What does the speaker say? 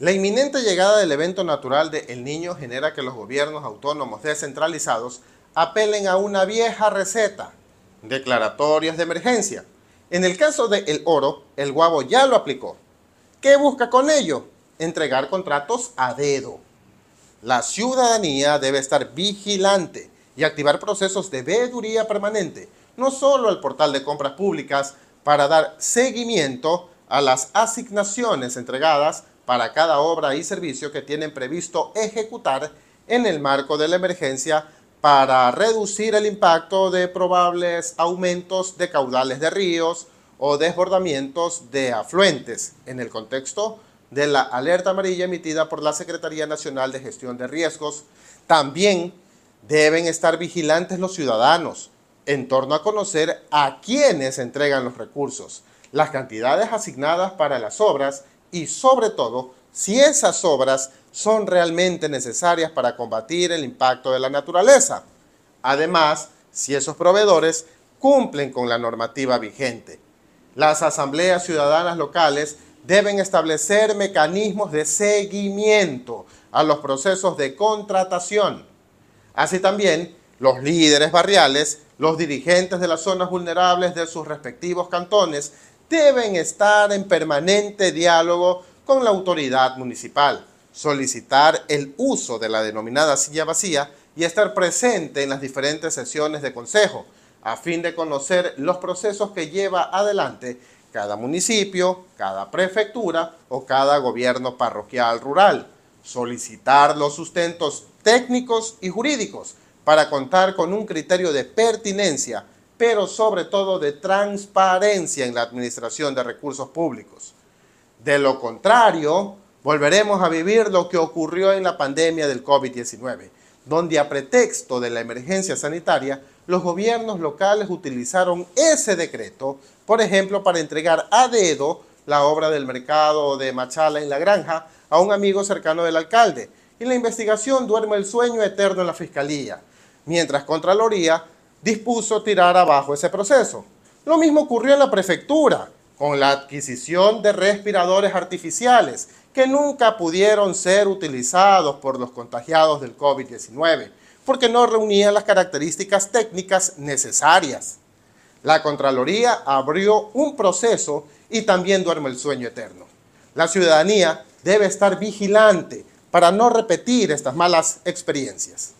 La inminente llegada del evento natural de El Niño genera que los gobiernos autónomos descentralizados apelen a una vieja receta, declaratorias de emergencia. En el caso de El Oro, el Guabo ya lo aplicó. ¿Qué busca con ello? Entregar contratos a dedo. La ciudadanía debe estar vigilante y activar procesos de veeduría permanente, no solo al portal de compras públicas, para dar seguimiento a las asignaciones entregadas para cada obra y servicio que tienen previsto ejecutar en el marco de la emergencia para reducir el impacto de probables aumentos de caudales de ríos o desbordamientos de afluentes en el contexto de la alerta amarilla emitida por la Secretaría Nacional de Gestión de Riesgos. También deben estar vigilantes los ciudadanos en torno a conocer a quiénes entregan los recursos, las cantidades asignadas para las obras y sobre todo si esas obras son realmente necesarias para combatir el impacto de la naturaleza. Además, si esos proveedores cumplen con la normativa vigente. Las asambleas ciudadanas locales deben establecer mecanismos de seguimiento a los procesos de contratación. Así también, los líderes barriales, los dirigentes de las zonas vulnerables de sus respectivos cantones deben estar en permanente diálogo con la autoridad municipal, solicitar el uso de la denominada silla vacía y estar presente en las diferentes sesiones de consejo, a fin de conocer los procesos que lleva adelante cada municipio, cada prefectura o cada gobierno parroquial rural. Solicitar los sustentos técnicos y jurídicos para contar con un criterio de pertinencia pero sobre todo de transparencia en la administración de recursos públicos. De lo contrario, volveremos a vivir lo que ocurrió en la pandemia del COVID-19, donde a pretexto de la emergencia sanitaria, los gobiernos locales utilizaron ese decreto, por ejemplo, para entregar a dedo la obra del mercado de Machala en la granja a un amigo cercano del alcalde, y la investigación duerme el sueño eterno en la fiscalía, mientras Contraloría dispuso tirar abajo ese proceso. Lo mismo ocurrió en la prefectura, con la adquisición de respiradores artificiales que nunca pudieron ser utilizados por los contagiados del COVID-19, porque no reunían las características técnicas necesarias. La Contraloría abrió un proceso y también duerme el sueño eterno. La ciudadanía debe estar vigilante para no repetir estas malas experiencias.